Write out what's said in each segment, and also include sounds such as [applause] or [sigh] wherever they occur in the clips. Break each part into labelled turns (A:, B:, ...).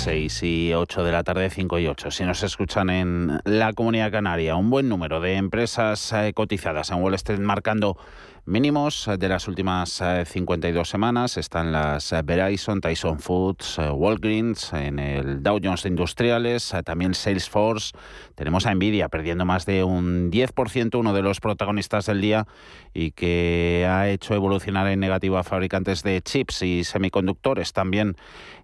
A: 6 y 8 de la tarde, 5 y 8. Si nos escuchan en la Comunidad Canaria, un buen número de empresas eh, cotizadas en Wall Street marcando mínimos de las últimas 52 eh, semanas. Están las eh, Verizon, Tyson Foods, Walgreens, en el Dow Jones Industriales, también Salesforce. Tenemos a Nvidia perdiendo más de un 10%, uno de los protagonistas del día y que ha hecho evolucionar en negativo a fabricantes de chips y semiconductores también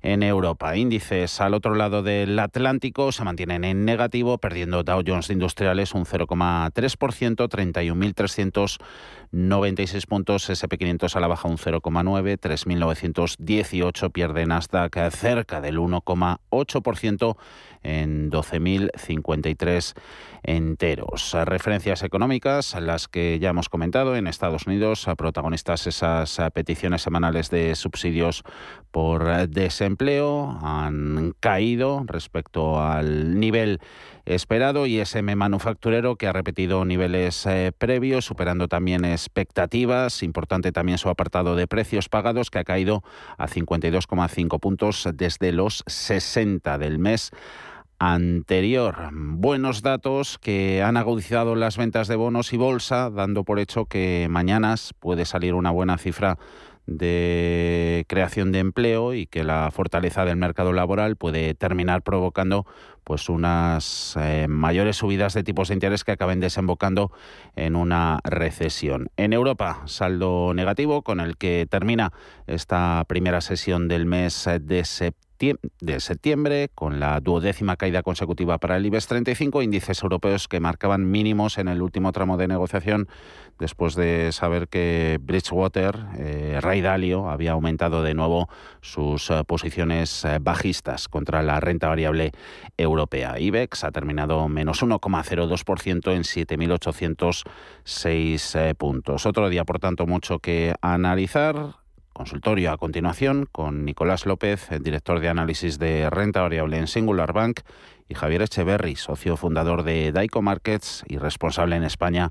A: en Europa. Índices al otro lado del Atlántico se mantienen en negativo, perdiendo Dow Jones Industriales un 0,3%, 31.396 puntos, SP500 a la baja un 0,9, 3.918 pierde Nasdaq cerca del 1,8% en 12.053 enteros. Referencias económicas, las que ya hemos comentado en Estados Unidos, protagonistas esas peticiones semanales de subsidios por desempleo han caído respecto al nivel esperado y SM manufacturero que ha repetido niveles eh, previos, superando también expectativas. Importante también su apartado de precios pagados que ha caído a 52,5 puntos desde los 60 del mes anterior. Buenos datos que han agudizado las ventas de bonos y bolsa, dando por hecho que mañana puede salir una buena cifra de creación de empleo y que la fortaleza del mercado laboral puede terminar provocando pues unas eh, mayores subidas de tipos de interés que acaben desembocando en una recesión. En Europa, saldo negativo con el que termina esta primera sesión del mes de septiembre de septiembre, con la duodécima caída consecutiva para el IBEX 35, índices europeos que marcaban mínimos en el último tramo de negociación, después de saber que Bridgewater, eh, Ray Dalio, había aumentado de nuevo sus eh, posiciones eh, bajistas contra la renta variable europea. IBEX ha terminado menos 1,02% en 7.806 puntos. Otro día, por tanto, mucho que analizar consultorio a continuación con Nicolás López, el director de análisis de renta variable en Singular Bank, y Javier Echeverry, socio fundador de Daico Markets y responsable en España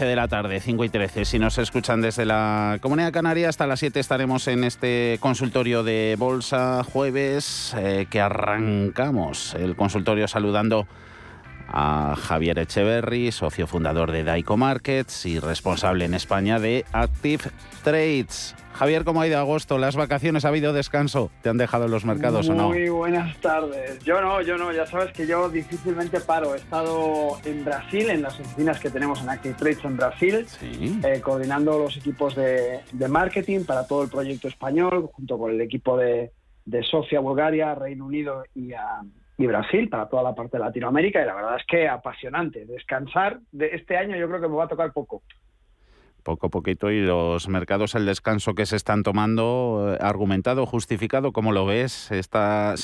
A: 13 de la tarde, 5 y 13. Si nos escuchan desde la Comunidad Canaria, hasta las 7 estaremos en este consultorio de bolsa jueves eh, que arrancamos. El consultorio saludando a Javier Echeverry, socio fundador de Daico Markets y responsable en España de Active Trades. Javier, ¿cómo ha ido agosto? ¿Las vacaciones ha habido descanso? ¿Te han dejado en los mercados
B: o
A: no?
B: Muy buenas tardes. Yo no, yo no. Ya sabes que yo difícilmente paro. He estado en Brasil, en las oficinas que tenemos en Active Trades en Brasil, eh, coordinando los equipos de, marketing para todo el proyecto español, junto con el equipo de, Sofía, Bulgaria, Reino Unido y, y Brasil para toda la parte de Latinoamérica. Y la verdad es que apasionante. Descansar de este año yo creo que me va a tocar poco
A: poco a poquito y los mercados el descanso que se están tomando eh, argumentado justificado cómo lo ves está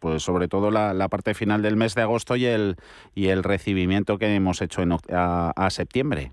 A: pues sobre todo la, parte final del mes de agosto y el y el recibimiento que hemos hecho en, a septiembre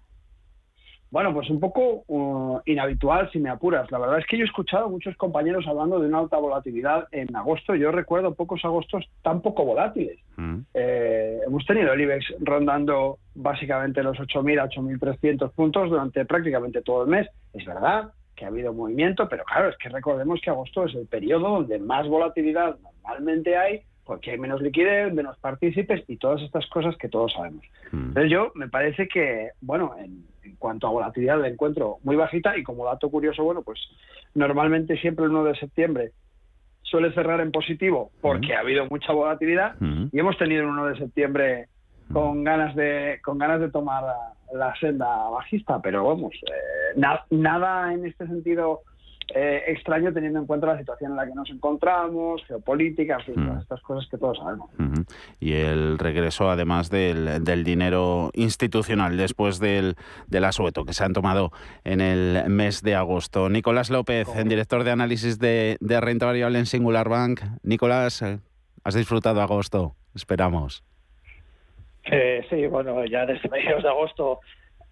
B: bueno, pues un poco uh, inhabitual si me apuras. La verdad es que yo he escuchado a muchos compañeros hablando de una alta volatilidad en agosto. Yo recuerdo pocos agostos tan poco volátiles. Mm. Eh, hemos tenido el IBEX rondando básicamente los 8.000 a 8.300 puntos durante prácticamente todo el mes. Es verdad que ha habido movimiento, pero claro, es que recordemos que agosto es el periodo donde más volatilidad normalmente hay porque hay menos liquidez, menos partícipes y todas estas cosas que todos sabemos. Mm. Entonces yo me parece que, bueno, en, cuanto a volatilidad la encuentro muy bajita. Y como dato curioso, bueno, pues normalmente siempre el 1 de septiembre suele cerrar en positivo porque ha habido mucha volatilidad. Y hemos tenido un 1 de septiembre con ganas de con ganas de tomar la, senda bajista, pero vamos, eh, nada en este sentido eh, extraño teniendo en cuenta la situación en la que nos encontramos, geopolítica, en fin, estas cosas que todos sabemos.
A: Y el regreso, además del, dinero institucional después del, del asueto que se han tomado en el mes de agosto. Nicolás López, en director de análisis de, renta variable en Singular Bank. Nicolás, ¿has disfrutado agosto? Esperamos.
C: Eh, sí, bueno, ya desde [laughs] mediados de agosto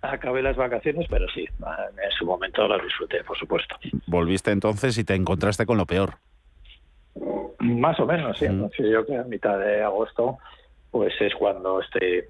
C: acabé las vacaciones, pero sí, en su momento las disfruté, por supuesto.
A: Volviste entonces y te encontraste con lo peor.
C: Más o menos, sí. Mm. Yo que a mitad de agosto pues es cuando este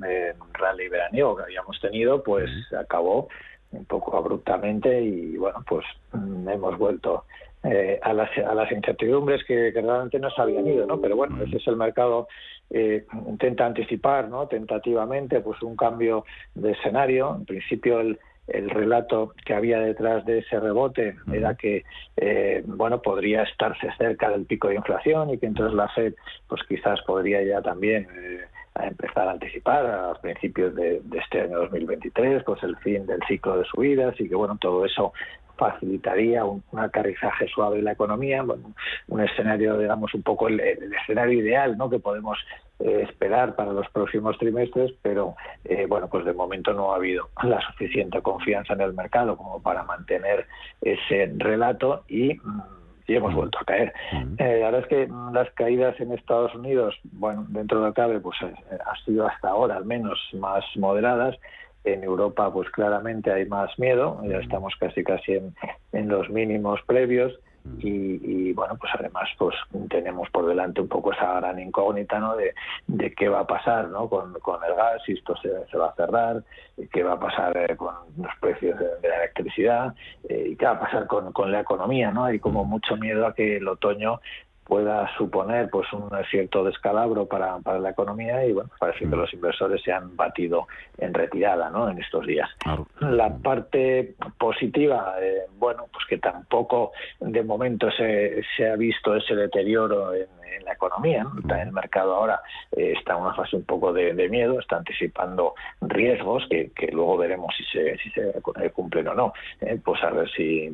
C: rally veraniego que habíamos tenido, pues acabó un poco abruptamente y bueno, pues mm, hemos vuelto eh, a, las, a las incertidumbres que, realmente no se habían ido, ¿no? Pero bueno, ese es el mercado eh, intenta anticipar, ¿no? Tentativamente, pues un cambio de escenario. En principio el el relato que había detrás de ese rebote era que eh, bueno podría estarse cerca del pico de inflación y que entonces la Fed pues quizás podría ya también eh, empezar a anticipar a principios de, de, este año 2023 pues el fin del ciclo de subidas y que bueno todo eso facilitaría un, aterrizaje suave en la economía, un escenario, digamos, un poco el, escenario ideal ¿no? que podemos eh, esperar para los próximos trimestres, pero eh, bueno, pues de momento no ha habido la suficiente confianza en el mercado como para mantener ese relato y mm, hemos vuelto a caer. Eh, la verdad es que las caídas en Estados Unidos, bueno, dentro de lo cabe, pues ha sido hasta ahora al menos más moderadas en Europa, pues claramente hay más miedo, ya estamos casi casi en, en los mínimos previos. Y, bueno pues además pues tenemos por delante un poco esa gran incógnita no de, de qué va a pasar no con, con el gas si esto se, se, va a cerrar qué va a pasar eh, con los precios de, la electricidad eh, y qué va a pasar con, con la economía no hay como mucho miedo a que el otoño pueda suponer pues un cierto descalabro para, para la economía y bueno parece que mm. los inversores se han batido en retirada ¿no? en estos días la parte positiva eh, bueno pues que tampoco de momento se, se ha visto ese deterioro en, la economía mm. el mercado ahora eh, está en una fase un poco de, miedo está anticipando riesgos que, que, luego veremos si se si se cumplen o no eh, pues a ver si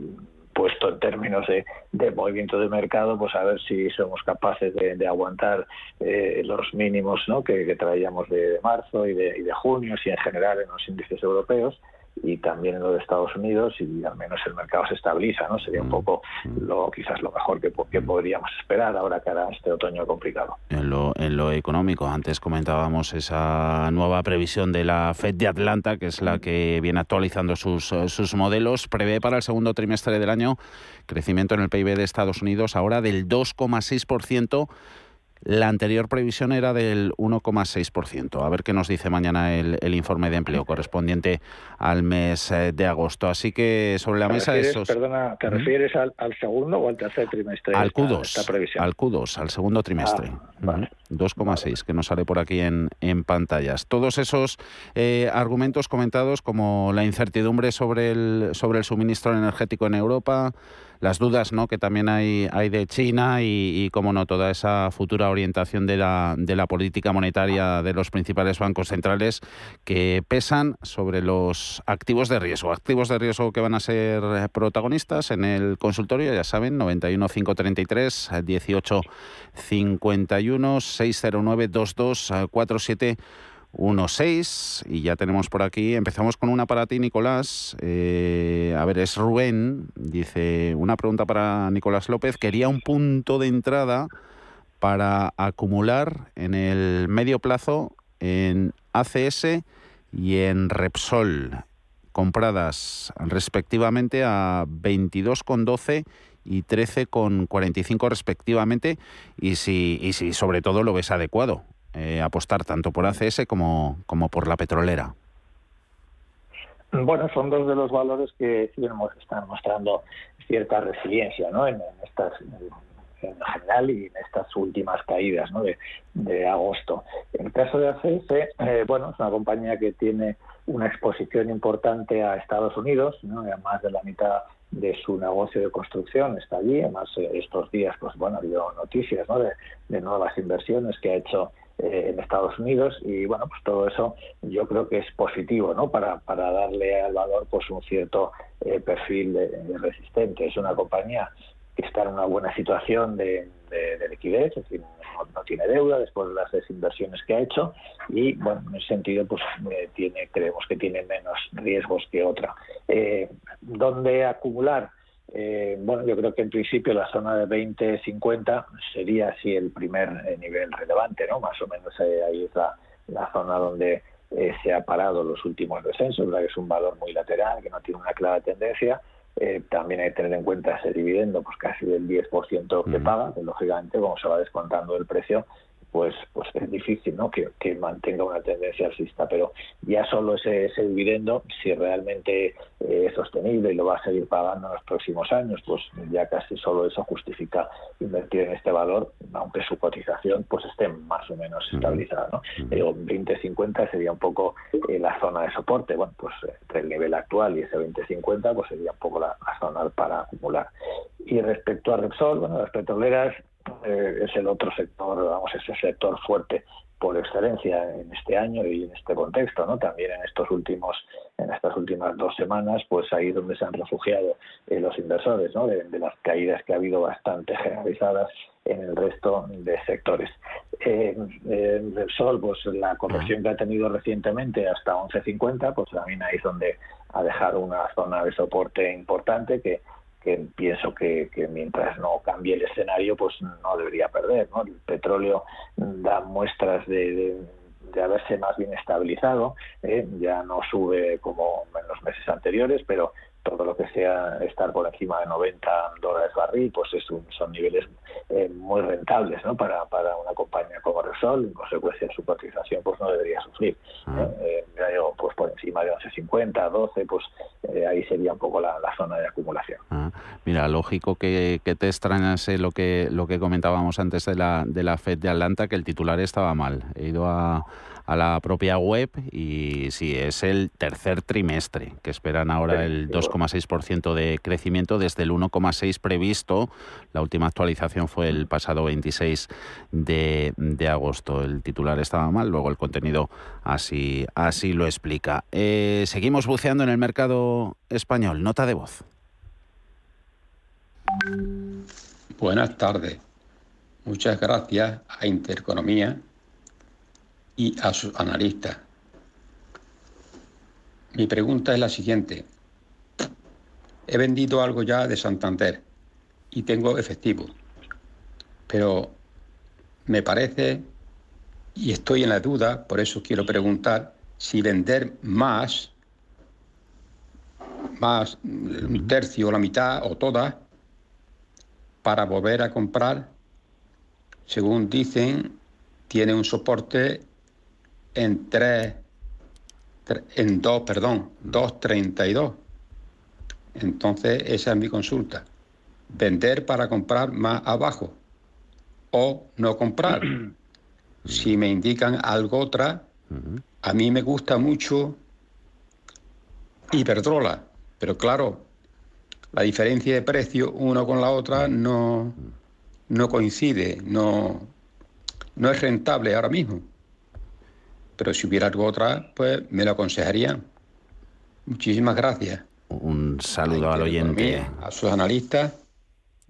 C: puesto en términos de, movimiento de mercado, pues a ver si somos capaces de, aguantar eh, los mínimos ¿no? que, traíamos de, marzo y de, y de junio, si en general en los índices europeos y también en lo de Estados Unidos y al menos el mercado se estabiliza, ¿no? Sería un mm, poco mm. lo quizás lo mejor que, que podríamos esperar ahora que hará este otoño complicado.
A: En lo, en lo económico, antes comentábamos esa nueva previsión de la Fed de Atlanta, que es la que viene actualizando sus, sus modelos, prevé para el segundo trimestre del año crecimiento en el PIB de Estados Unidos ahora del 2,6%, la anterior previsión era del 1,6%. A ver qué nos dice mañana el, informe de empleo correspondiente al mes eh, de agosto. Así que sobre la mesa esos...
C: Perdona, ¿te refieres al, segundo o al tercer trimestre?
A: Al Q2, al Q2, al segundo trimestre. Ah, 2,6, que nos sale por aquí en, en pantallas. Todos esos eh, argumentos comentados como la incertidumbre sobre el, sobre el suministro energético en Europa, las dudas ¿no? que también hay, hay de China y, como no, toda esa futura orientación de la, de la política monetaria de los principales bancos centrales que pesan sobre los activos de riesgo. Activos de riesgo que van a ser protagonistas en el consultorio, ya saben, 91 533 18 51 609 22 47 1.6 y ya tenemos por aquí, empezamos con una para ti Nicolás, eh, a ver, es Rubén, dice, una pregunta para Nicolás López, quería un punto de entrada para acumular en el medio plazo en ACS y en Repsol, compradas respectivamente a 22,12 y 13,45 respectivamente, y si, y si sobre todo lo ves adecuado. Eh, apostar tanto por ACS como, como por la petrolera?
C: Bueno, son dos de los valores que están mostrando cierta resiliencia ¿no? en, estas en general y en estas últimas caídas ¿no? de, agosto. En el caso de ACS, eh, bueno, es una compañía que tiene una exposición importante a Estados Unidos, ¿no? más de la mitad de su negocio de construcción está allí. Además, eh, estos días, pues bueno, ha habido noticias ¿no? de nuevas inversiones que ha hecho eh, en Estados Unidos y bueno pues todo eso yo creo que es positivo no para, para darle al valor pues un cierto eh, perfil de, resistente. Es una compañía que está en una buena situación de, liquidez es decir no, tiene deuda después de las desinversiones que ha hecho y bueno en ese sentido pues eh, tiene creemos que tiene menos riesgos que otra. Dónde acumular eh, bueno, yo creo que en principio la zona de 20-50 sería así el primer eh, nivel relevante, ¿no? Más o menos eh, ahí es la, zona donde eh, se ha parado los últimos descensos, ¿verdad? que es un valor muy lateral, que no tiene una clara tendencia. Eh, también hay que tener en cuenta ese dividendo, pues casi del 10% que paga, que lógicamente, como se va descontando el precio, pues pues es difícil ¿no? que, mantenga una tendencia alcista pero ya solo ese, ese dividendo si realmente eh, es sostenible y lo va a seguir pagando en los próximos años pues ya casi solo eso justifica invertir en este valor aunque su cotización pues esté más o menos estabilizada ¿no? digo 20-50 sería un poco eh, la zona de soporte bueno pues entre el nivel actual y ese 20-50 pues sería un poco la, la zona para acumular y respecto a Repsol bueno las petroleras eh, es el otro sector, vamos, ese sector fuerte por excelencia en este año y en este contexto, ¿no? También en estos últimos, en estas últimas dos semanas, pues ahí donde se han refugiado eh, los inversores, ¿no? De, las caídas que ha habido bastante generalizadas en el resto de sectores. Eh, el sol, pues la conversión que ha tenido recientemente hasta 11.50, pues también ahí es donde ha dejado una zona de soporte importante que que pienso que, mientras no cambie el escenario, pues no debería perder. ¿no? El petróleo da muestras de, de, haberse más bien estabilizado, ¿eh? ya no sube como en los meses anteriores, pero todo lo que sea estar por encima de 90 dólares barril, pues es son niveles eh, muy rentables ¿no? para, para una compañía como Repsol, en consecuencia su cotización pues no debería sufrir. Ah. Eh, digo, pues por encima de 11.50, 12, pues eh, ahí sería un poco la, zona de acumulación.
A: Ah. Mira, lógico que, que te extrañase lo que, lo que comentábamos antes de la, de la FED de Atlanta, que el titular estaba mal. He ido a a la propia web y sí, es el tercer trimestre, que esperan ahora el 2,6% de crecimiento desde el 1,6% previsto. La última actualización fue el pasado 26 de, agosto. El titular estaba mal, luego el contenido así, así lo explica. Eh, seguimos buceando en el mercado español. Nota de voz.
D: Buenas tardes. Muchas gracias a Intereconomía y a sus analistas. Mi pregunta es la siguiente. He vendido algo ya de Santander y tengo efectivo, pero me parece, y estoy en la duda, por eso quiero preguntar, si vender más, más un tercio, la mitad o todas, para volver a comprar, según dicen, tiene un soporte en 3, en 2, perdón, 2.32. Entonces, esa es mi consulta. Vender para comprar más abajo o no comprar. [clears throat] si me indican algo otra, a mí me gusta mucho Iberdrola, pero claro, la diferencia de precio una con la otra no, no coincide, no, no es rentable ahora mismo pero si hubiera algo otra, pues me lo aconsejarían. Muchísimas gracias.
A: Un saludo al oyente.
D: A sus analistas.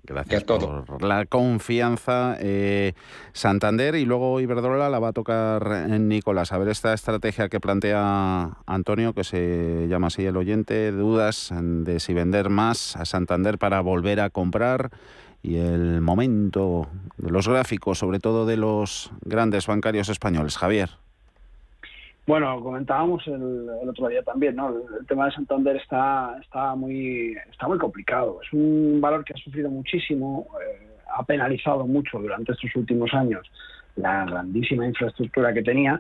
A: Gracias por la confianza. Eh, Santander y luego Iberdrola la va a tocar en Nicolás. A ver esta estrategia que plantea Antonio, que se llama así el oyente, dudas de si vender más a Santander para volver a comprar y el momento de los gráficos, sobre todo de los grandes bancarios españoles. Javier.
B: Bueno, comentábamos el, otro día también, ¿no? El, tema de Santander está, está, muy, está muy complicado. Es un valor que ha sufrido muchísimo, eh, ha penalizado mucho durante estos últimos años la grandísima infraestructura que tenía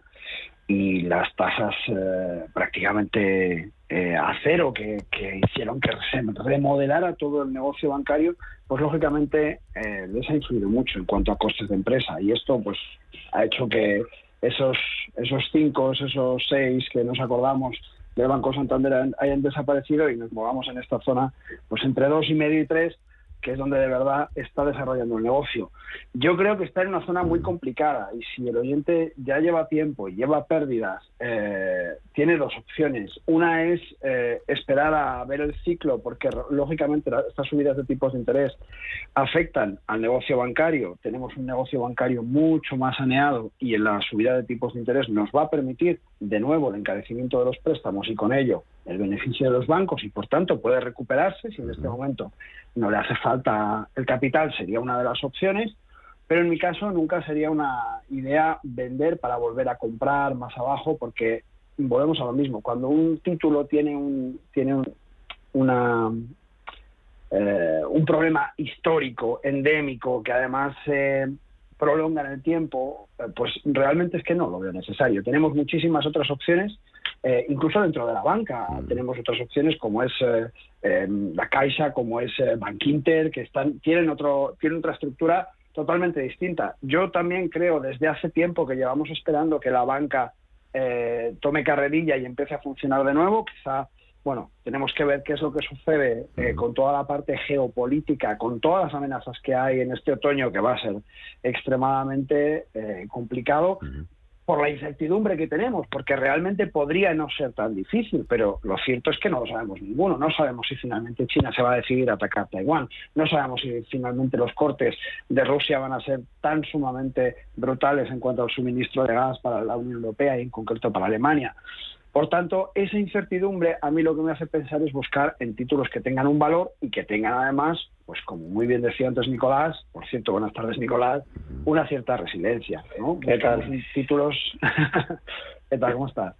B: y las tasas eh, prácticamente eh, a cero que, hicieron que se remodelara todo el negocio bancario, pues lógicamente les ha influido mucho en cuanto a costes de empresa y esto pues ha hecho que esos, esos cinco, esos seis que nos acordamos del Banco Santander hayan desaparecido y nos movamos en esta zona pues entre dos y medio y tres que es donde de verdad está desarrollando el negocio. Yo creo que está en una zona muy complicada y si el oyente ya lleva tiempo y lleva pérdidas, eh, tiene dos opciones. Una es eh, esperar a ver el ciclo porque lógicamente estas subidas de tipos de interés afectan al negocio bancario. Tenemos un negocio bancario mucho más saneado y en la subida de tipos de interés nos va a permitir de nuevo el encarecimiento de los préstamos y con ello el beneficio de los bancos y por tanto puede recuperarse si en este momento no le hace falta el capital, sería una de las opciones, pero en mi caso nunca sería una idea vender para volver a comprar más abajo porque volvemos a lo mismo. Cuando un título tiene un, tiene una, eh, un problema histórico, endémico, que además se prolonga en el tiempo, eh, pues realmente es que no lo veo necesario. Tenemos muchísimas otras opciones, eh, incluso dentro de la banca mm. tenemos otras opciones como es em, la Caixa, como es Bankinter, que están, tienen, otro, tienen otra estructura totalmente distinta. Yo también creo desde hace tiempo que llevamos esperando que la banca eh, tome carrerilla y empiece a funcionar de nuevo. Quizá, bueno, tenemos que ver qué es lo que sucede eh, con toda la parte geopolítica, con todas las amenazas que hay en este otoño, que va a ser extremadamente eh, complicado por la incertidumbre que tenemos, porque realmente podría no ser tan difícil, pero lo cierto es que no lo sabemos ninguno. No sabemos si finalmente China se va a decidir a atacar Taiwán, no sabemos si finalmente los cortes de Rusia van a ser tan sumamente brutales en cuanto al suministro de gas para la Unión Europea y en concreto para Alemania. Por tanto, esa incertidumbre a mí lo que me hace pensar es buscar en títulos que tengan un valor y que tengan además, pues como muy bien decía antes Nicolás, por cierto, buenas tardes Nicolás, una cierta resiliencia. ¿no? ¿Qué tal? Títulos... [laughs] ¿Qué tal? ¿Cómo estás?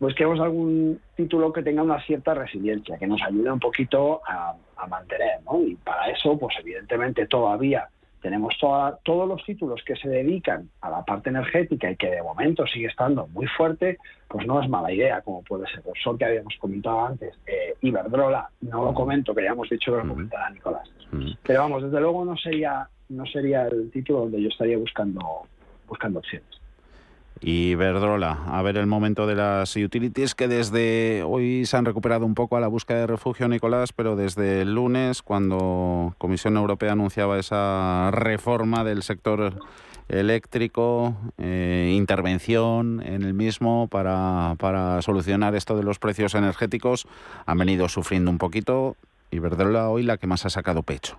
B: Busquemos algún título que tenga una cierta resiliencia, que nos ayude un poquito a, a mantener, ¿no? Y para eso, pues evidentemente todavía tenemos todos los títulos que se dedican a la parte energética y que de momento sigue estando muy fuerte, pues no es mala idea, como puede ser el sol que habíamos comentado antes, eh, Iberdrola, no lo comento, que ya hemos dicho que lo comentará Nicolás. Pero vamos, desde luego no sería, no sería el título donde yo estaría buscando, buscando opciones.
A: Y Verdrola, a ver el momento de las utilities que desde hoy se han recuperado un poco a la búsqueda de refugio, Nicolás, pero desde el lunes, cuando Comisión Europea anunciaba esa reforma del sector eléctrico, eh, intervención en el mismo para, para solucionar esto de los precios energéticos, han venido sufriendo un poquito. Y Verdrola hoy la que más ha sacado pecho.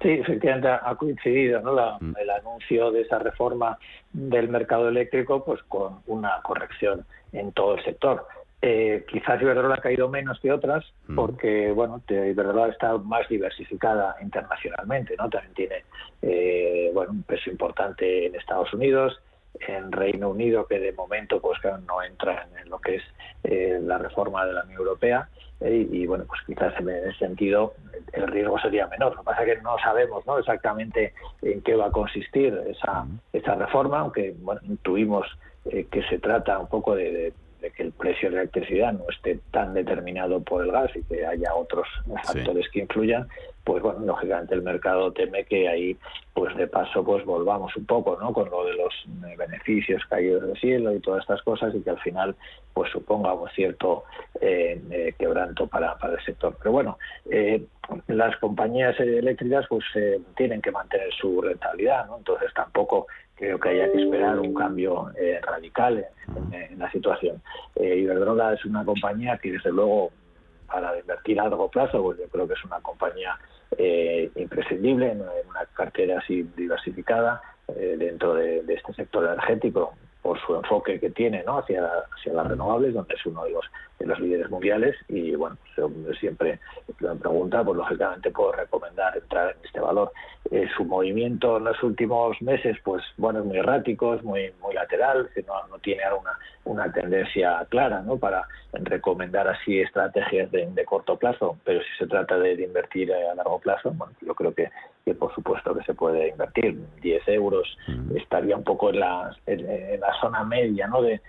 C: Sí, efectivamente ha coincidido mm. el anuncio de esa reforma del mercado eléctrico pues con una corrección en todo el sector. Eh, quizás Iberdrola ha caído menos que otras mm. porque bueno Iberdrola está más diversificada internacionalmente no también tiene eh, bueno un peso importante en Estados Unidos en Reino Unido que de momento pues no entra en lo que es eh, la reforma de la Unión Europea y, bueno, pues quizás en ese sentido el riesgo sería menor. Lo que pasa es que no sabemos ¿no? exactamente en qué va a consistir esa, esa reforma, aunque bueno, intuimos eh, que se trata un poco de, que el precio de la electricidad no esté tan determinado por el gas y que haya otros factores que influyan, pues bueno, lógicamente el mercado teme que ahí, pues de paso, pues volvamos un poco, ¿no? Con lo de los eh, beneficios caídos del cielo y todas estas cosas y que al final, pues suponga un cierto eh, eh, quebranto para, para el sector. Pero bueno, las compañías eléctricas pues tienen que mantener su rentabilidad, ¿no? Entonces tampoco creo que haya que esperar un cambio radical en, la situación. Iberdrola es una compañía que desde luego para invertir a largo plazo, pues yo creo que es una compañía eh, imprescindible en, una cartera así diversificada eh, dentro de, este sector energético por su enfoque que tiene ¿no? hacia, hacia las renovables, donde es uno de los, de los líderes mundiales. Y bueno, siempre que me pregunta, pues lógicamente puedo recomendar entrar en este valor. Eh, su movimiento en los últimos meses, pues bueno, es muy errático, es muy, muy lateral, no, no tiene una, una tendencia clara ¿no? para recomendar así estrategias de, corto plazo, pero si se trata de, invertir a largo plazo, bueno, yo creo que, que, por supuesto que se puede invertir. 10 euros estaría un poco en la, en, la zona media, ¿no? De,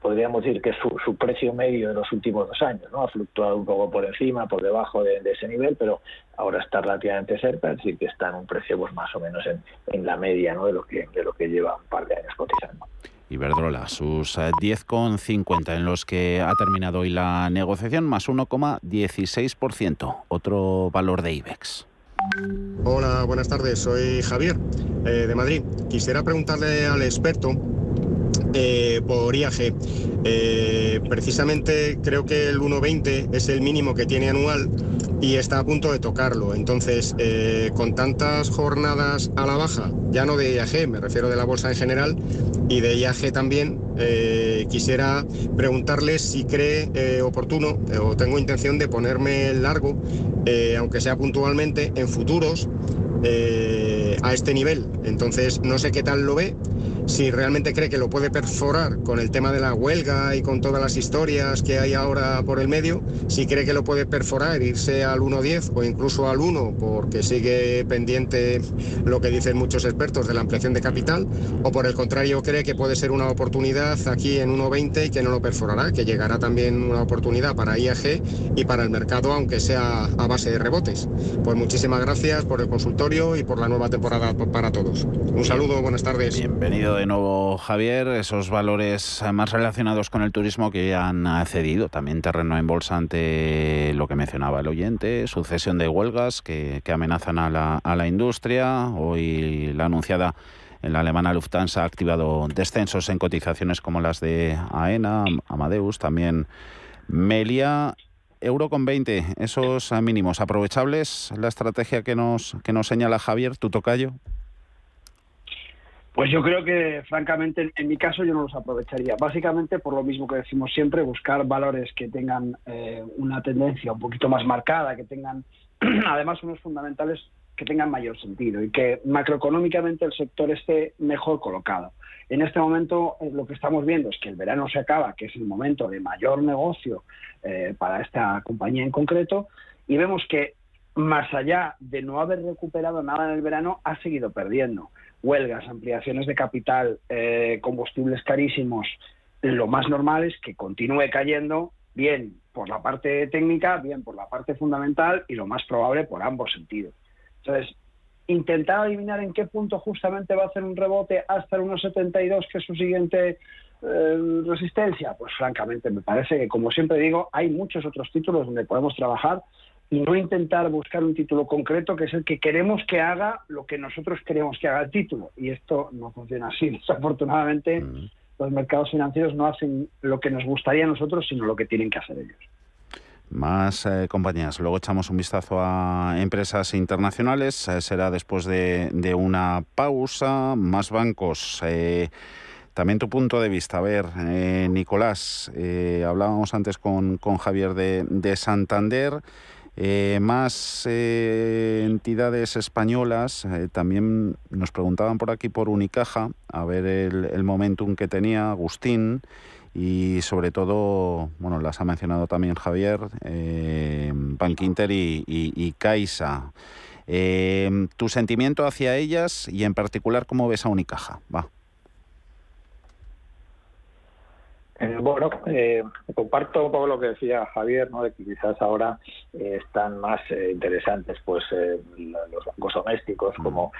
C: podríamos decir que su, su precio medio de los últimos dos años, ¿no? Ha fluctuado un poco por encima, por debajo de, ese nivel, pero ahora está relativamente cerca, es decir, que está en un precio pues, más o menos en, en la media, ¿no? De lo que de lo que lleva un par de años cotizando.
A: Iberdrola, sus 10,50 eh, en los que ha terminado hoy la negociación, más 1,16%, otro valor de IBEX.
E: Hola, buenas tardes, soy Javier eh, de Madrid. Quisiera preguntarle al experto eh, por IAG. precisamente creo que el 1,20 es el mínimo que tiene anual y está a punto de tocarlo. Entonces, eh, con tantas jornadas a la baja, ya no de IAG, me refiero de la bolsa en general, y de IAG también, eh, quisiera preguntarle si cree eh, oportuno o tengo intención de ponerme largo, aunque sea puntualmente, en futuros a este nivel. Entonces, no sé qué tal lo ve si realmente cree que lo puede perforar con el tema de la huelga y con todas las historias que hay ahora por el medio, si cree que lo puede perforar, irse al 1.10 o incluso al 1 porque sigue pendiente lo que dicen muchos expertos de la ampliación de capital, o por el contrario cree que puede ser una oportunidad aquí en 1.20 y que no lo perforará, que llegará también una oportunidad para IAG y para el mercado, aunque sea a base de rebotes. Pues muchísimas gracias por el consultorio y por la nueva temporada para todos. Un saludo, buenas tardes.
A: Bienvenido de nuevo, Javier. Esos valores más relacionados con el turismo que han cedido también terreno en bolsa ante lo que mencionaba el oyente, sucesión de huelgas que, amenazan a la, a la industria. Hoy la anunciada en la alemana Lufthansa ha activado descensos en cotizaciones como las de AENA, Amadeus, también Melia. Euro con 20, esos mínimos aprovechables, la estrategia que nos, que nos señala Javier, tu tocayo.
B: Pues yo creo que, francamente, en mi caso yo no los aprovecharía. Básicamente por lo mismo que decimos siempre, buscar valores que tengan eh, una tendencia un poquito más marcada, que tengan [clears throat] además unos fundamentales que tengan mayor sentido y que macroeconómicamente el sector esté mejor colocado. En este momento eh, lo que estamos viendo es que el verano se acaba, que es el momento de mayor negocio eh, para esta compañía en concreto, y vemos que más allá de no haber recuperado nada en el verano, ha seguido perdiendo. Huelgas, ampliaciones de capital, eh, combustibles carísimos, lo más normal es que continúe cayendo, bien por la parte técnica, bien por la parte fundamental y lo más probable por ambos sentidos. Entonces, intentar adivinar en qué punto justamente va a hacer un rebote hasta el 1,72, que es su siguiente eh, resistencia, pues francamente me parece que, como siempre digo, hay muchos otros títulos donde podemos trabajar y no intentar buscar un título concreto que es el que queremos que haga lo que nosotros queremos que haga el título. Y esto no funciona así. [laughs] Desafortunadamente, mm. los mercados financieros no hacen lo que nos gustaría a nosotros, sino lo que tienen que hacer ellos
A: más eh, compañías. Luego echamos un vistazo a empresas internacionales. Eh, será después de, una pausa. Más bancos. Eh, también tu punto de vista. A ver, Nicolás, hablábamos antes con, Javier de, Santander. Más entidades españolas también nos preguntaban por aquí por Unicaja, a ver el, momentum que tenía Agustín y sobre todo, bueno, las ha mencionado también Javier, eh, Bankinter y, y, Caixa. Eh, ¿Tu sentimiento hacia ellas y en particular cómo ves a Unicaja? Va.
C: Eh, bueno, eh, comparto un poco lo que decía Javier, ¿no? de que quizás ahora están más interesantes pues los bancos domésticos mm. como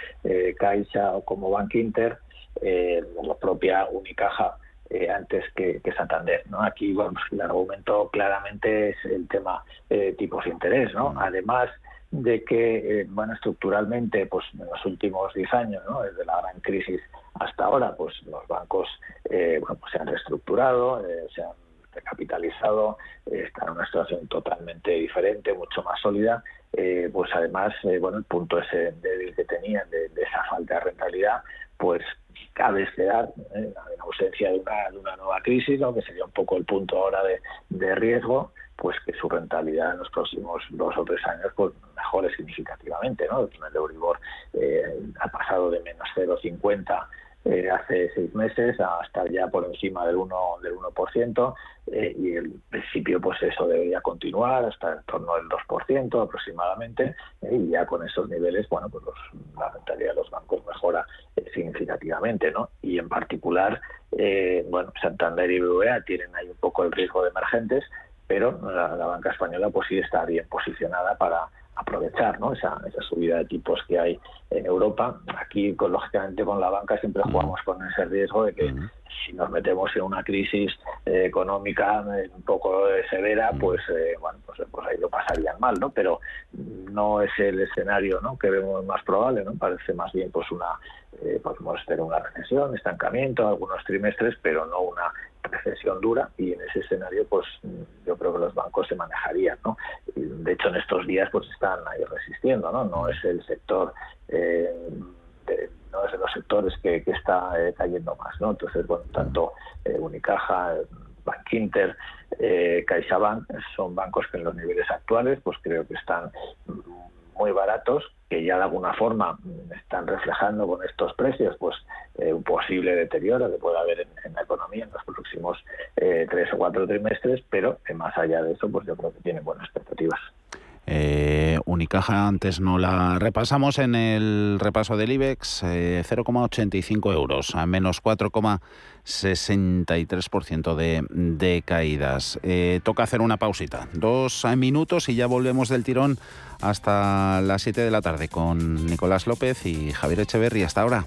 C: Caixa o como Bankinter, la propia Unicaja eh, antes que, Santander. ¿no? Aquí bueno, pues, el argumento claramente es el tema eh, tipos de interés. ¿no? Mm. Además de que, eh, bueno, estructuralmente, pues en los últimos 10 años, ¿no? desde la gran crisis hasta ahora, pues los bancos bueno, pues, se han reestructurado, se han recapitalizado, están en una situación totalmente diferente, mucho más sólida. pues además, bueno, el punto ese débil que tenían de, esa falta de rentabilidad, pues cabe esperar, ¿eh? en ausencia de una, de una, nueva crisis, que sería un poco el punto ahora de, de, riesgo, pues que su rentabilidad en los próximos dos o tres años pues mejore significativamente. ¿no? El Euribor eh, ha pasado de menos 0,50 eh, hace seis meses a estar ya por encima del 1%, del 1% eh, y en principio pues eso debería continuar hasta en torno al 2% aproximadamente eh, y ya con esos niveles bueno pues la rentabilidad de los bancos mejora significativamente ¿no? y en particular bueno Santander y BBVA tienen ahí un poco el riesgo de emergentes pero la, la banca española pues sí está bien posicionada para aprovechar ¿no? esa, esa subida de tipos que hay en Europa. Aquí, con, lógicamente, con la banca siempre jugamos con ese riesgo de que si nos metemos en una crisis eh, económica eh, un poco severa, pues, eh, bueno, pues, pues, ahí lo pasarían mal, ¿no? Pero no es el escenario ¿no? que vemos más probable, ¿no? Parece más bien pues una podemos tener una recesión, estancamiento, algunos trimestres, pero no una recesión dura y en ese escenario pues yo creo que los bancos se manejarían no de hecho en estos días pues están ahí resistiendo no no es el sector eh, no es de los sectores que, está eh, cayendo más no entonces bueno tanto eh, Unicaja Bankinter eh, CaixaBank son bancos que en los niveles actuales pues creo que están muy baratos que ya de alguna forma están reflejando con estos precios pues eh, un posible deterioro que pueda haber en, la economía en los próximos eh, tres o cuatro trimestres, pero más allá de eso, pues yo creo que tienen buenas expectativas.
A: Eh, Unicaja antes no la repasamos en el repaso del IBEX, 0,85 euros, a menos 4,63% de, de caídas. toca hacer una pausita, dos minutos y ya volvemos del tirón hasta las 7 de la tarde con Nicolás López y Javier Echeverry. Hasta ahora.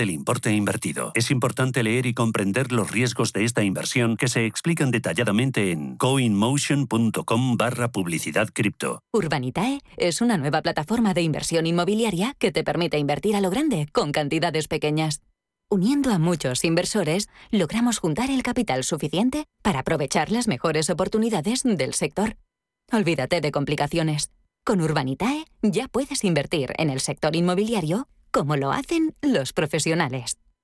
F: del importe invertido. Es importante leer y comprender los riesgos de esta inversión que se explican detalladamente en coinmotion.com barra publicidad cripto.
G: Urbanitae es una nueva plataforma de inversión inmobiliaria que te permite invertir a lo grande con cantidades pequeñas. Uniendo a muchos inversores, logramos juntar el capital suficiente para aprovechar las mejores oportunidades del sector. Olvídate de complicaciones. Con Urbanitae ya puedes invertir en el sector inmobiliario como lo hacen los profesionales.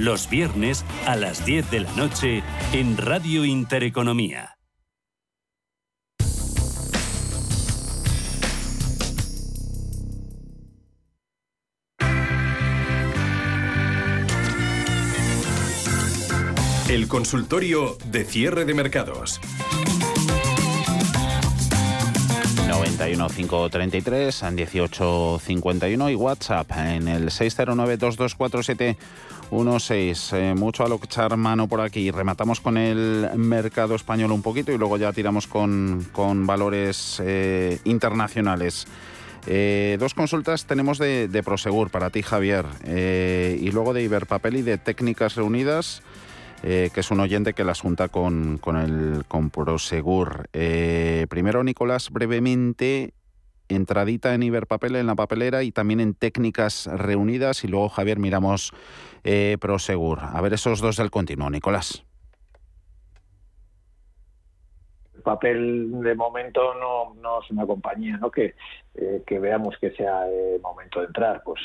F: los viernes a las 10 de la noche en Radio Intereconomía.
H: El consultorio de cierre de mercados.
A: 91 533 en 1851 y WhatsApp en el 609 2247 16. Eh, mucho a lo que echar mano por aquí. Rematamos con el mercado español un poquito y luego ya tiramos con, valores eh, internacionales. Eh, dos consultas tenemos de, Prosegur para ti, Javier, y luego de Iberpapel y de Técnicas Reunidas. Eh, que es un oyente que la asunta con, con el con Prosegur. Eh, primero, Nicolás, brevemente, entradita en Iberpapel, en la papelera y también en técnicas reunidas. Y luego, Javier, miramos eh, Prosegur. A ver esos dos del continuo, Nicolás.
C: El papel de momento no, no es una compañía ¿no? que, que veamos que sea el momento de entrar, pues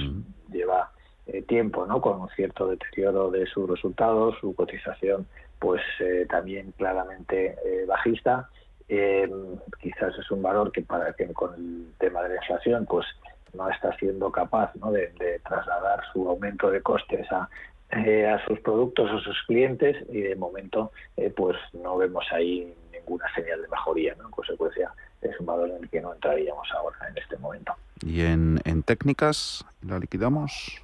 C: lleva eh, tiempo, ¿no? Con un cierto deterioro de sus resultados, su cotización, pues eh, también claramente eh, bajista. quizás es un valor que para que con el tema de la inflación, pues no está siendo capaz ¿no? de, trasladar su aumento de costes a, a sus productos, a sus clientes y de momento pues no vemos ahí ninguna señal de mejoría. ¿no? En consecuencia es un valor en el que no entraríamos ahora en este momento.
A: ¿Y en, en técnicas la liquidamos?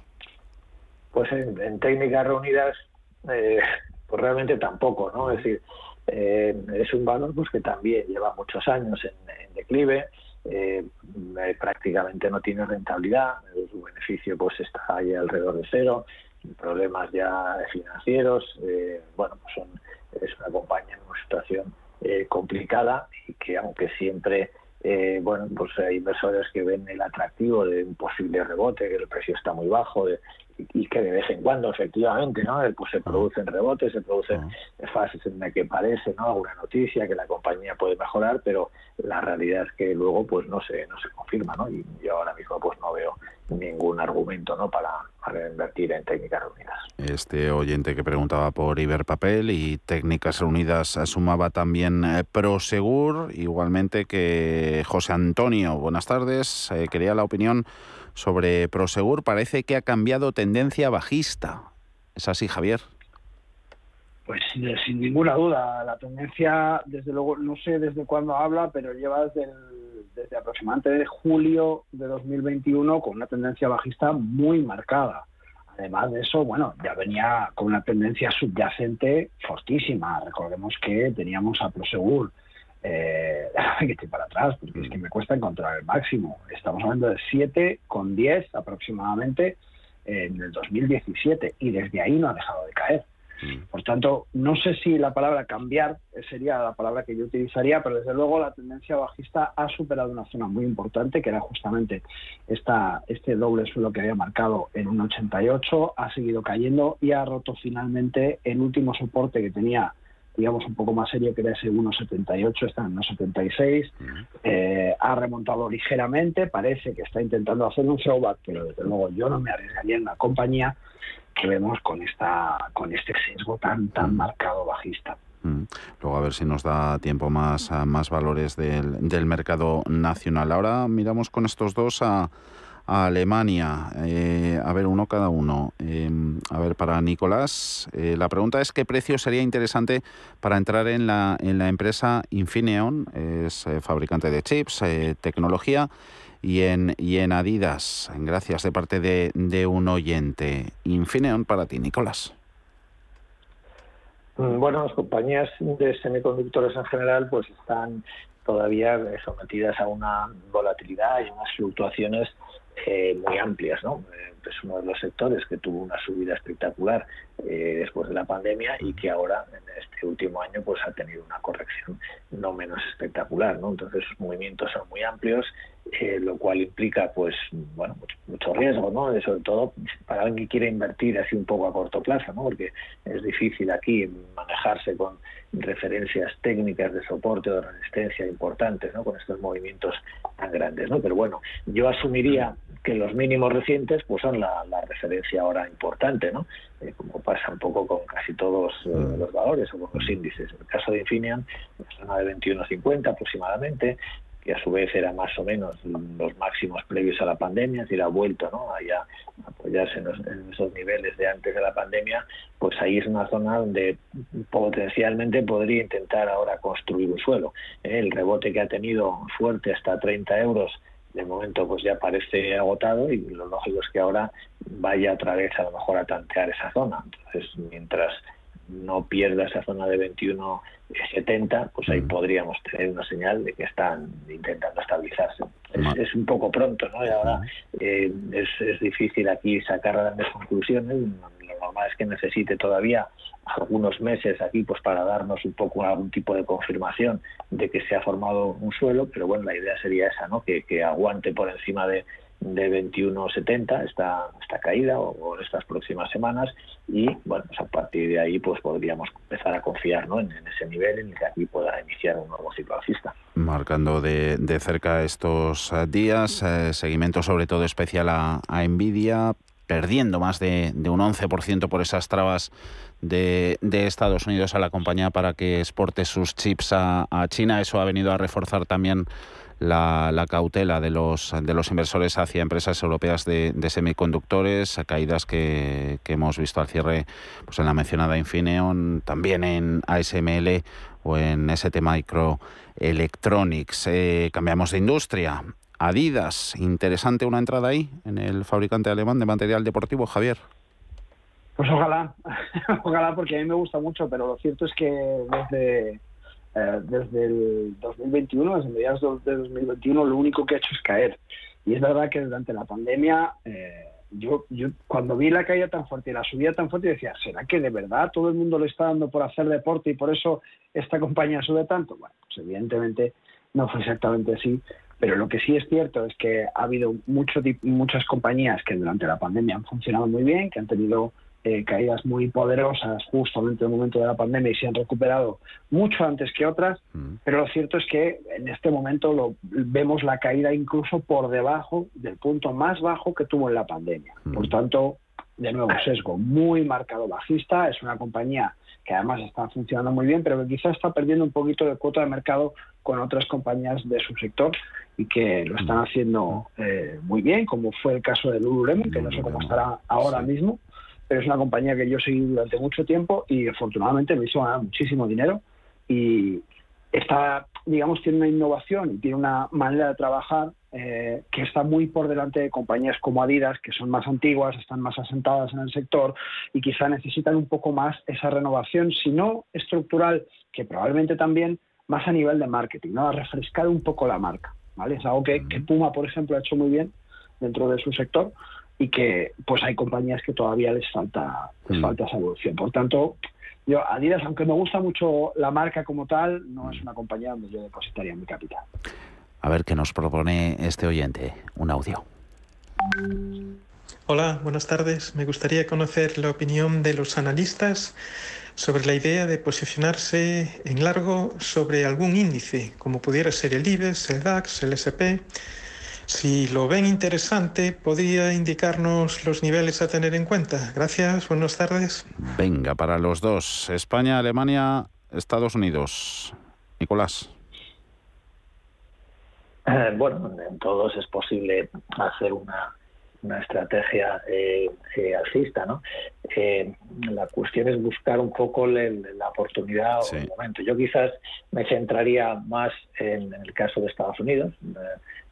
C: Pues en, técnicas reunidas, eh, pues realmente tampoco, ¿no? Es decir, eh, es un valor pues que también lleva muchos años en, declive, eh, prácticamente no tiene rentabilidad, su beneficio pues está ahí alrededor de cero, problemas ya financieros, bueno, pues son, es una compañía en una situación complicada y que aunque siempre eh, bueno, pues hay inversores que ven el atractivo de un posible rebote, que el precio está muy bajo y que de vez en cuando efectivamente no pues se producen rebotes se producen fases en las que parece no alguna noticia que la compañía puede mejorar pero la realidad es que luego pues no se no se confirma no y yo ahora mismo pues no veo ningún argumento no para, invertir en técnicas reunidas.
A: Este oyente que preguntaba por Iberpapel y técnicas reunidas sumaba también eh, Prosegur, igualmente que José Antonio. Buenas tardes, eh, quería la opinión sobre Prosegur. Parece que ha cambiado tendencia bajista. ¿Es así, Javier?
B: Pues sin ninguna duda, la tendencia, desde luego, no sé desde cuándo habla, pero lleva desde desde aproximadamente julio de 2021 con una tendencia bajista muy marcada. Además de eso, bueno, ya venía con una tendencia subyacente fortísima. Recordemos que teníamos a Prosegur, eh, [laughs] que estoy para atrás, porque es que me cuesta encontrar el máximo. Estamos hablando de 7 con 10 aproximadamente en el 2017 y desde ahí no ha dejado de caer. Por tanto, no sé si la palabra cambiar sería la palabra que yo utilizaría, pero desde luego la tendencia bajista ha superado una zona muy importante, que era justamente esta, este doble suelo que había marcado en un 88, ha seguido cayendo y ha roto finalmente el último soporte que tenía digamos, un poco más serio, que era ese 1,78, está en 1,76. Eh, ha remontado ligeramente, parece que está intentando hacer un throwback, pero desde luego yo no me arriesgaría en la compañía que vemos con esta con este sesgo tan tan marcado bajista.
A: Luego a ver si nos da tiempo más más valores del, del mercado nacional. Ahora miramos con estos dos a, Alemania. Eh, a ver, uno cada uno. Em, a ver, para Nicolás, eh, la pregunta es qué precio sería interesante para entrar en la, en la empresa Infineon, es eh, fabricante de chips, tecnología y en, y en Adidas. Gracias de parte de, de un oyente. Infineon para ti, Nicolás.
C: Mm, bueno, las compañías de semiconductores en general pues están todavía sometidas a una volatilidad y unas fluctuaciones eh, muy amplias, ¿no? Eh, es uno de los sectores que tuvo una subida espectacular eh, después de la pandemia y que ahora en este último año pues ha tenido una corrección no menos espectacular, ¿no? Entonces sus movimientos son muy amplios, lo cual implica pues bueno mucho, riesgo, ¿no? sobre todo para alguien que quiere invertir así un poco a corto plazo, ¿no? Porque es difícil aquí manejarse con referencias técnicas de soporte o de resistencia importantes, ¿no? Con estos movimientos tan grandes, ¿no? Pero bueno, yo asumiría que los mínimos recientes pues son la, referencia ahora importante, ¿no? Eh, como pasa un poco con casi todos eh, mm. los valores o con los índices. En el caso de Infineon, la zona de 21.50 aproximadamente, que a su vez era más o menos los máximos previos a la pandemia, es decir, ha vuelto ¿no? apoyarse en, esos niveles de antes de la pandemia, pues ahí es una zona donde potencialmente podría intentar ahora construir un suelo. ¿eh? El rebote que ha tenido fuerte hasta 30 euros de momento pues ya parece agotado y lo lógico es que ahora vaya otra vez a lo mejor a tantear esa zona. Entonces, mientras no pierda esa zona de 21,70, pues ahí mm. podríamos tener una señal de que están intentando estabilizarse. Es, un poco pronto, ¿no? Y ahora eh, es, es, difícil aquí sacar grandes conclusiones. Lo normal es que necesite todavía algunos meses aquí pues para darnos un poco algún tipo de confirmación de que se ha formado un suelo, pero bueno, la idea sería esa, ¿no? Que, que aguante por encima de, de 21.70 esta, esta caída o, estas próximas semanas y bueno pues a partir de ahí pues podríamos empezar a confiar ¿no? en, ese nivel en el que aquí pueda iniciar un nuevo ciclo alcista.
A: Marcando de, de cerca estos eh, días, eh, seguimiento sobre todo especial a, a Nvidia, perdiendo más de, de un 11% por esas trabas de, de, Estados Unidos a la compañía para que exporte sus chips a, a China. Eso ha venido a reforzar también la, cautela de los, de los inversores hacia empresas europeas de, semiconductores, caídas que, hemos visto al cierre pues en la mencionada Infineon, también en ASML o en ST Microelectronics. Eh, cambiamos de industria. Adidas, interesante una entrada ahí en el fabricante alemán de material deportivo, Javier.
B: Pues ojalá, [laughs] ojalá porque a mí me gusta mucho, pero lo cierto es que desde eh, desde el 2021, desde mediados de 2021, lo único que ha hecho es caer. Y es verdad que durante la pandemia, eh, yo, cuando vi la caída tan fuerte y la subida tan fuerte, decía, ¿será que de verdad todo el mundo le está dando por hacer deporte y por eso esta compañía sube tanto? Bueno, pues evidentemente no fue exactamente así. Pero lo que sí es cierto es que ha habido mucho, muchas compañías que durante la pandemia han funcionado muy bien, que han tenido eh, caídas muy poderosas justamente en el momento de la pandemia y se han recuperado mucho antes que otras, mm. pero lo cierto es que en este momento lo, vemos la caída incluso por debajo del punto más bajo que tuvo en la pandemia. Mm. Por tanto, de nuevo, sesgo muy marcado bajista, es una compañía que además está funcionando muy bien, pero que quizá está perdiendo un poquito de cuota de mercado con otras compañías de su sector y que lo están mm. haciendo eh, muy bien, como fue el caso de Lululemon, que no sé cómo estará ahora mismo, pero es una compañía que yo seguí durante mucho tiempo y afortunadamente me hizo ganar muchísimo dinero y está, digamos, tiene una innovación y tiene una manera de trabajar eh, que está muy por delante de compañías como Adidas, que son más antiguas, están más asentadas en el sector y quizá necesitan un poco más esa renovación, si no estructural, que probablemente también más a nivel de marketing, ¿no? A refrescar un poco la marca, ¿vale? Es algo que, que Puma, por ejemplo, ha hecho muy bien dentro de su sector y que pues hay compañías que todavía les falta les mm. falta esa evolución. Por tanto, yo Adidas, aunque me gusta mucho la marca como tal, no es una compañía donde yo depositaría mi capital.
A: A ver qué nos propone este oyente, un audio.
I: Hola, buenas tardes. Me gustaría conocer la opinión de los analistas sobre la idea de posicionarse en largo sobre algún índice, como pudiera ser el IBEX, el DAX, el SP si lo ven interesante, ¿podría indicarnos los niveles a tener en cuenta? Gracias, buenas tardes.
A: Venga, para los dos, España, Alemania, Estados Unidos. Nicolás.
C: Eh, bueno, en todos es posible hacer una, estrategia eh, eh, alcista, ¿no? la cuestión es buscar un poco la oportunidad o el momento. Yo quizás me centraría más en, en el caso de Estados Unidos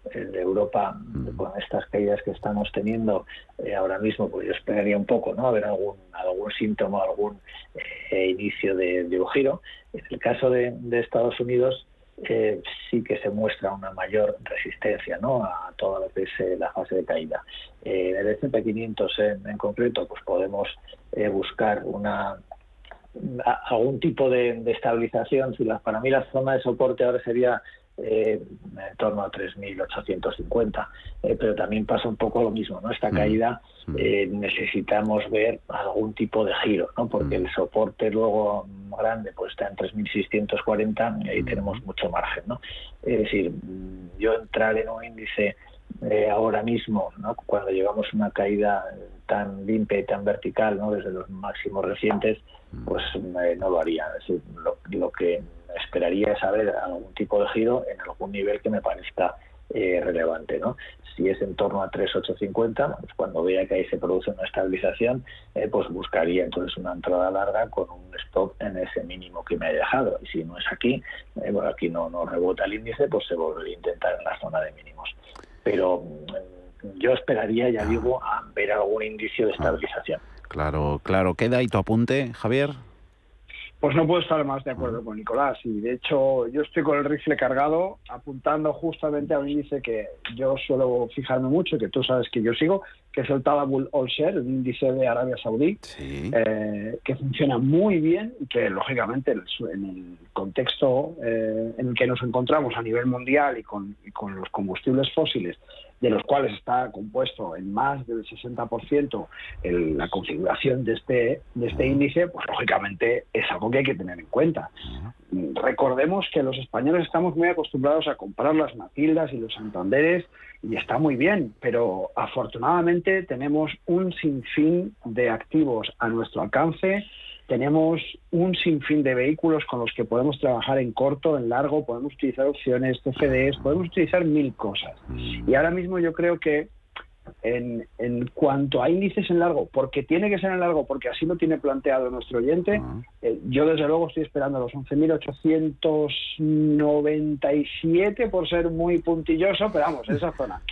C: de Europa mm. con estas caídas que estamos teniendo eh, ahora mismo, pues yo esperaría un poco, ¿no? A ver algún, algún síntoma, algún eh, inicio de, un giro. En el caso de, Estados Unidos, eh, sí que se muestra una mayor resistencia ¿no? a toda lo que es la fase de caída. en el S&P 500 en, concreto, pues podemos buscar una algún tipo de, estabilización. Si las, para mí la zona de soporte ahora sería eh, en torno a 3.850. Eh, pero también pasa un poco lo mismo, ¿no? Esta mm. caída mm. eh, necesitamos ver algún tipo de giro, ¿no? Porque mm. el soporte luego grande pues está en 3.640 y ahí tenemos mucho margen, ¿no? Es decir, yo entrar en un índice ahora mismo, ¿no? cuando llegamos a una caída tan limpia y tan vertical, ¿no? desde los máximos recientes, pues no lo haría. Es decir, lo que esperaría saber algún tipo de giro en algún nivel que me parezca eh, relevante. ¿no? Si es en torno a 3,850, pues cuando vea que ahí se produce una estabilización, eh, pues buscaría entonces una entrada larga con un stop en ese mínimo que me ha dejado. Y si no es aquí, eh, bueno, aquí no, no rebota el índice, pues se volvería a intentar en la zona de mínimos. Pero mm, yo esperaría, ya digo, a ver algún indicio de estabilización.
A: Claro, claro. ¿Queda ahí tu apunte, Javier?
B: Pues no puedo estar más de acuerdo con Nicolás. Y de hecho, yo estoy con el rifle cargado, apuntando justamente a un índice que yo suelo fijarme mucho, que tú sabes que yo sigo, que es el Talabul All Share, el índice de Arabia Saudí, eh, que funciona muy bien y que, lógicamente, en el contexto eh, en el que nos encontramos a nivel mundial y con, y con los combustibles fósiles de los cuales está compuesto en más del 60% el, la configuración de este, de este índice, pues lógicamente es algo que hay que tener en cuenta. Recordemos que los españoles estamos muy acostumbrados a comprar las Matildas y los Santanderes y está muy bien, pero afortunadamente tenemos un sinfín de activos a nuestro alcance tenemos un sinfín de vehículos con los que podemos trabajar en corto, en largo, podemos utilizar opciones, CFDs, podemos utilizar mil cosas. Y ahora mismo yo creo que en, en, cuanto a índices en largo, porque tiene que ser en largo, porque así lo tiene planteado nuestro oyente, eh, yo desde luego estoy esperando los 11.897 por ser muy puntilloso, pero vamos, esa zona.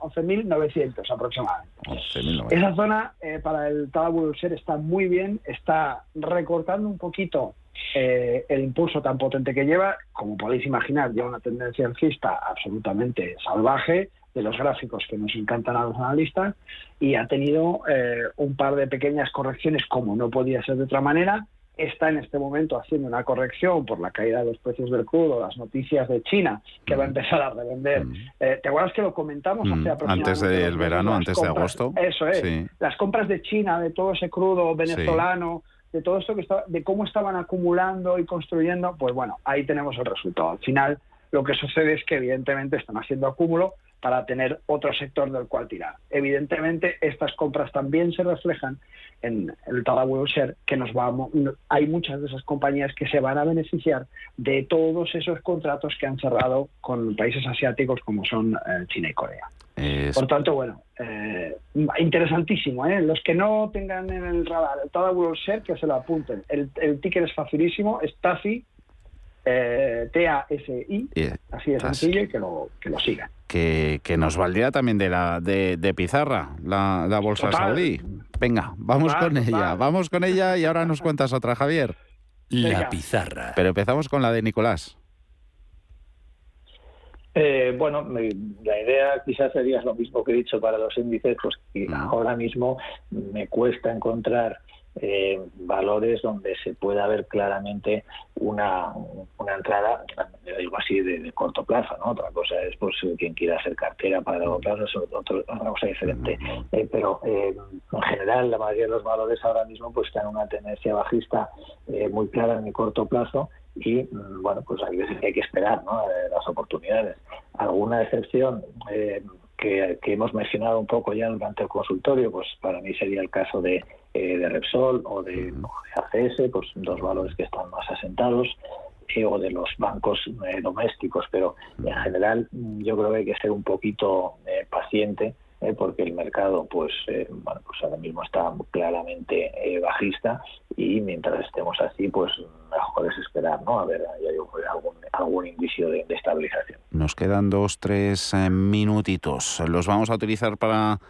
B: 11.900 [laughs] aproximadamente. Esa zona eh, para el Ser está muy bien, está recortando un poquito eh, el impulso tan potente que lleva, como podéis imaginar, lleva una tendencia alcista absolutamente salvaje, de los gráficos que nos encantan a los analistas, y ha tenido eh, un par de pequeñas correcciones, como no podía ser de otra manera, está en este momento haciendo una corrección por la caída de los precios del crudo, las noticias de China, que va a empezar a revender. Mm. Eh, ¿Te acuerdas que lo comentamos
A: hace mm. aproximadamente? Antes del verano, antes de agosto.
B: Eso es. Las compras de China, de todo ese crudo venezolano. de todo esto que está, de cómo estaban acumulando y construyendo, pues bueno, ahí tenemos el resultado. Al final, lo que sucede es que evidentemente están haciendo acúmulo, para tener otro sector del cual tirar. Evidentemente, estas compras también se reflejan en el Tadawul Share, que nos vamos, hay muchas de esas compañías que se van a beneficiar de todos esos contratos que han cerrado con países asiáticos como son eh, China y Corea. Por tanto, bueno, eh, interesantísimo. ¿eh? Los que no tengan en el radar el Tadawul Share, que se lo apunten. El, el ticket es facilísimo, es TAFI, eh, T-A-S-I, así de sencillo, y que lo, que lo sigan
A: que, nos valdría también de la de, pizarra, la, bolsa saudí. Venga, vamos con ella, vamos con ella y ahora nos cuentas otra, Javier.
J: La pizarra.
A: Pero empezamos con la de Nicolás.
C: Eh, bueno, la idea quizás sería lo mismo que he dicho para los índices, pues que ahora mismo me cuesta encontrar eh, valores donde se pueda ver claramente una, una entrada, digo así, de, corto plazo. ¿no? Otra cosa es pues quien quiera hacer cartera para largo plazo, es otra cosa diferente. Eh, pero eh, en general, la mayoría de los valores ahora mismo pues están en una tendencia bajista muy clara en el corto plazo y mm, bueno, pues hay veces que hay que esperar ¿no? las oportunidades. Alguna excepción que, que, hemos mencionado un poco ya durante el consultorio, pues para mí sería el caso de eh, de Repsol o de, ACS, pues dos valores que están más asentados, eh, o de los bancos eh, domésticos, pero en general mm, yo creo que hay que ser un poquito paciente porque el mercado pues bueno pues ahora mismo está claramente bajista y mientras estemos así pues mejor es esperar no a ver hay algún algún indicio de, de, estabilización
A: nos quedan dos tres minutitos los vamos a utilizar para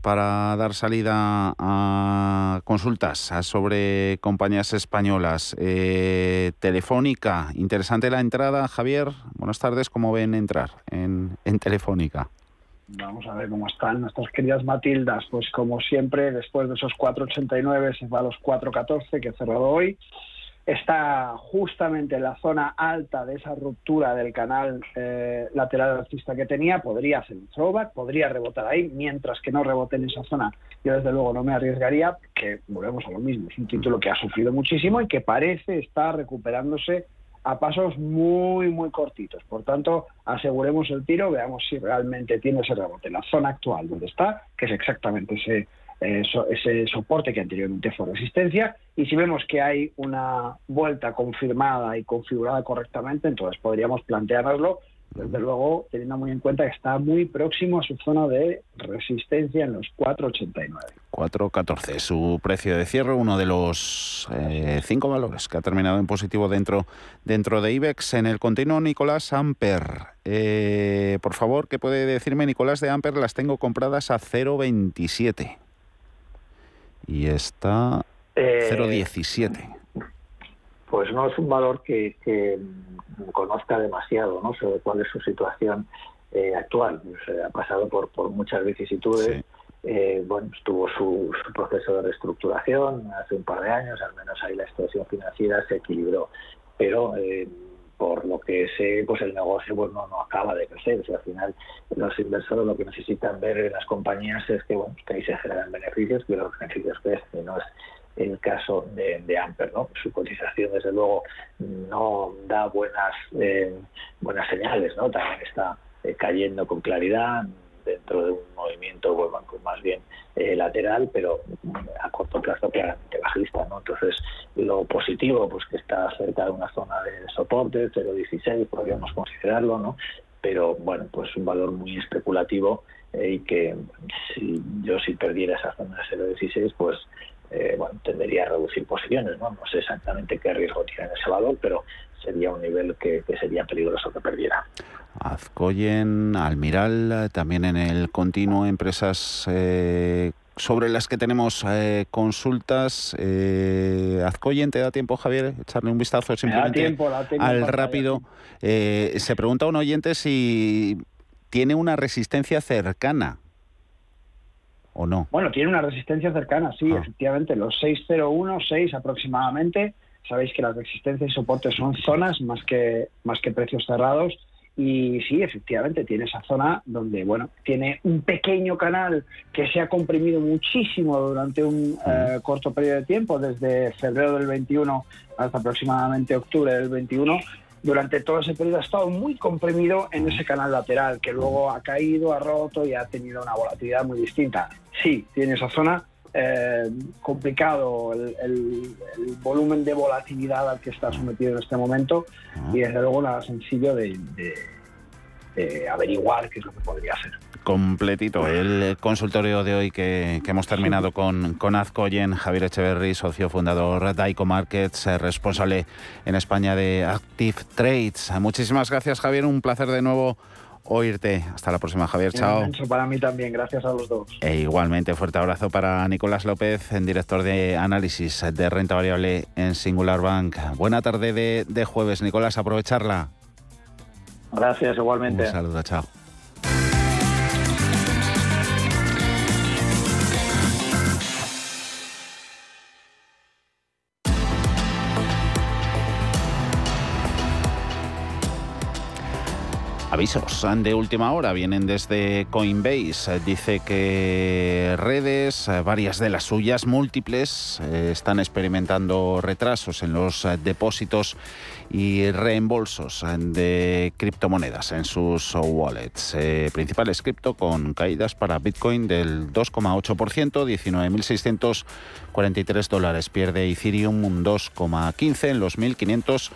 A: para dar salida a consultas sobre compañías españolas. Eh, telefónica, interesante la entrada. Javier, buenas tardes. ¿Cómo ven entrar en, en Telefónica?
B: Vamos a ver cómo están nuestras queridas Matildas. Pues como siempre, después de esos 4.89 se va a los 4.14 que he cerrado hoy. Está justamente en la zona alta de esa ruptura del canal eh, lateral alcista que tenía, podría hacer un throwback, podría rebotar ahí, mientras que no rebote en esa zona, yo desde luego no me arriesgaría, que volvemos a lo mismo, es un título que ha sufrido muchísimo y que parece estar recuperándose a pasos muy, muy cortitos. Por tanto, aseguremos el tiro, veamos si realmente tiene ese rebote en la zona actual donde está, que es exactamente ese eh, ese soporte que anteriormente fue resistencia y si vemos que hay una vuelta confirmada y configurada correctamente, entonces podríamos planteárnoslo, desde luego teniendo muy en cuenta que está muy próximo a su zona de resistencia en los 4,89.
A: 4,14. Su precio de cierre, uno de los eh, cinco valores que ha terminado en positivo dentro, dentro de IBEX. En el continuo, Nicolás Amper. Eh, por favor, ¿qué puede decirme Nicolás de Amper? Las tengo compradas a 0,27 y está 0,17. Eh,
C: pues no es un valor que, conozca demasiado ¿no? sobre cuál es su situación eh, actual. Pues, ha pasado por, por muchas vicisitudes. Eh, bueno, tuvo su, proceso de reestructuración hace un par de años, al menos ahí la situación financiera se equilibró. Pero por lo que sé, pues el negocio pues no, no acaba de crecer. al final los inversores lo que necesitan ver en las compañías es que, bueno, que ahí se generan beneficios, que los beneficios crecen, no es el caso de, de Amper, ¿no? Su cotización, desde luego, no da buenas eh, buenas señales, ¿no? También está eh, cayendo con claridad, dentro de un movimiento pues, más bien eh, lateral, pero a corto plazo claramente bajista. ¿no? Entonces, lo positivo, pues que está cerca de una zona de soporte, 0,16, podríamos considerarlo, ¿no? pero bueno, pues un valor muy especulativo eh, y que si yo si perdiera esa zona de 0,16, pues eh, bueno, tendería a reducir posiciones. ¿no? no sé exactamente qué riesgo tiene ese valor, pero sería un nivel que, que sería peligroso que perdiera.
A: Azcoyen, Almiral, también en el continuo empresas eh, sobre las que tenemos eh, consultas. Eh, Azcoyen, ¿te da tiempo, Javier? Echarle un vistazo simplemente al rápido. Eh, se pregunta un oyente si tiene una resistencia cercana o no.
B: Bueno, tiene una resistencia cercana, sí, ah. efectivamente. Los 601, 6 aproximadamente sabéis que la resistencia y soporte son zonas más que, más que precios cerrados y sí, efectivamente, tiene esa zona donde, bueno, tiene un pequeño canal que se ha comprimido muchísimo durante un eh, corto periodo de tiempo, desde febrero del 21 hasta aproximadamente octubre del 21. Durante todo ese periodo ha estado muy comprimido en ese canal lateral, que luego ha caído, ha roto y ha tenido una volatilidad muy distinta. Sí, tiene esa zona eh, complicado el, volumen de volatilidad al que está sometido en este momento y desde luego nada sencillo de, averiguar qué es lo que podría hacer.
A: Completito. El consultorio de hoy que, hemos terminado con, con Azcoyen, Javier Echeverry, socio fundador de Daico Markets, eh, responsable en España de Active Trades. Muchísimas gracias, Javier. Un placer de nuevo oírte. Hasta la próxima, Javier. Chao.
B: Para mí también, gracias a los dos.
A: E igualmente, fuerte abrazo para Nicolás López, director de análisis de renta variable en Singular Bank. Buena tarde de, de jueves, Nicolás, aprovecharla.
C: Gracias, igualmente.
A: Un saludo, chao. Avisos de última hora vienen desde Coinbase. Dice que redes, varias de las suyas múltiples, eh, están experimentando retrasos en los depósitos y reembolsos de criptomonedas en sus wallets. Eh, principales cripto con caídas para Bitcoin del 2,8%, 19.643 dólares. Pierde Ethereum un 2,15 en los 1.500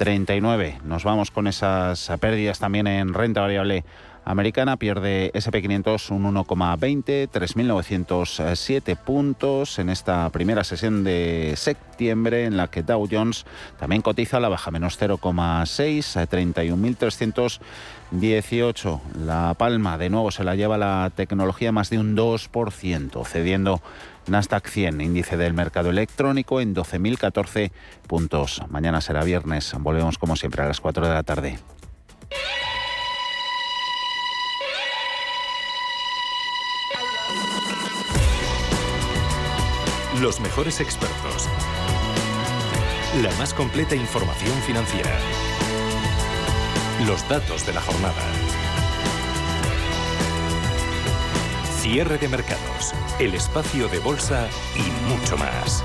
A: 39. Nos vamos con esas pérdidas también en renta variable americana. Pierde SP500 un 1,20, 3.907 puntos en esta primera sesión de septiembre en la que Dow Jones también cotiza la baja menos 0,6, 31.318. La palma de nuevo se la lleva la tecnología más de un 2%, cediendo Nasdaq 100, índice del mercado electrónico, en 12.014 puntos. Mañana será viernes. Volvemos como siempre a las 4 de la tarde.
H: Los mejores expertos. La más completa información financiera. Los datos de la jornada. Cierre de mercados, el espacio de bolsa y mucho más.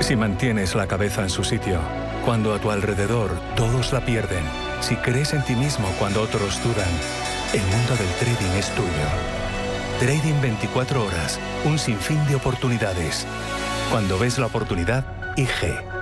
K: Si mantienes la cabeza en su sitio, cuando a tu alrededor todos la pierden, si crees en ti mismo cuando otros dudan, el mundo del trading es tuyo. Trading 24 horas, un sinfín de oportunidades. Cuando ves la oportunidad, IG.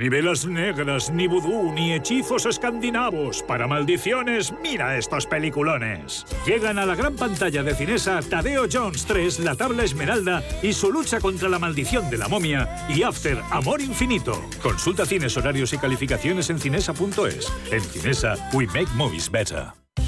L: Ni velas negras, ni vudú, ni hechizos escandinavos. Para maldiciones, mira estos peliculones. Llegan a la gran pantalla de Cinesa Tadeo Jones 3, La Tabla Esmeralda y su lucha contra la maldición de la momia y After Amor Infinito. Consulta cines, horarios y calificaciones en cinesa.es. En Cinesa, we make movies better.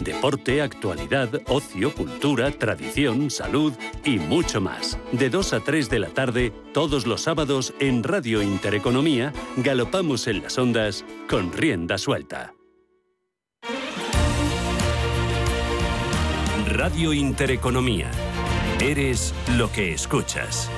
F: Deporte, actualidad, ocio, cultura, tradición, salud y mucho más. De 2 a 3 de la tarde, todos los sábados en Radio Intereconomía, galopamos en las ondas con rienda suelta. Radio Intereconomía. Eres lo que escuchas.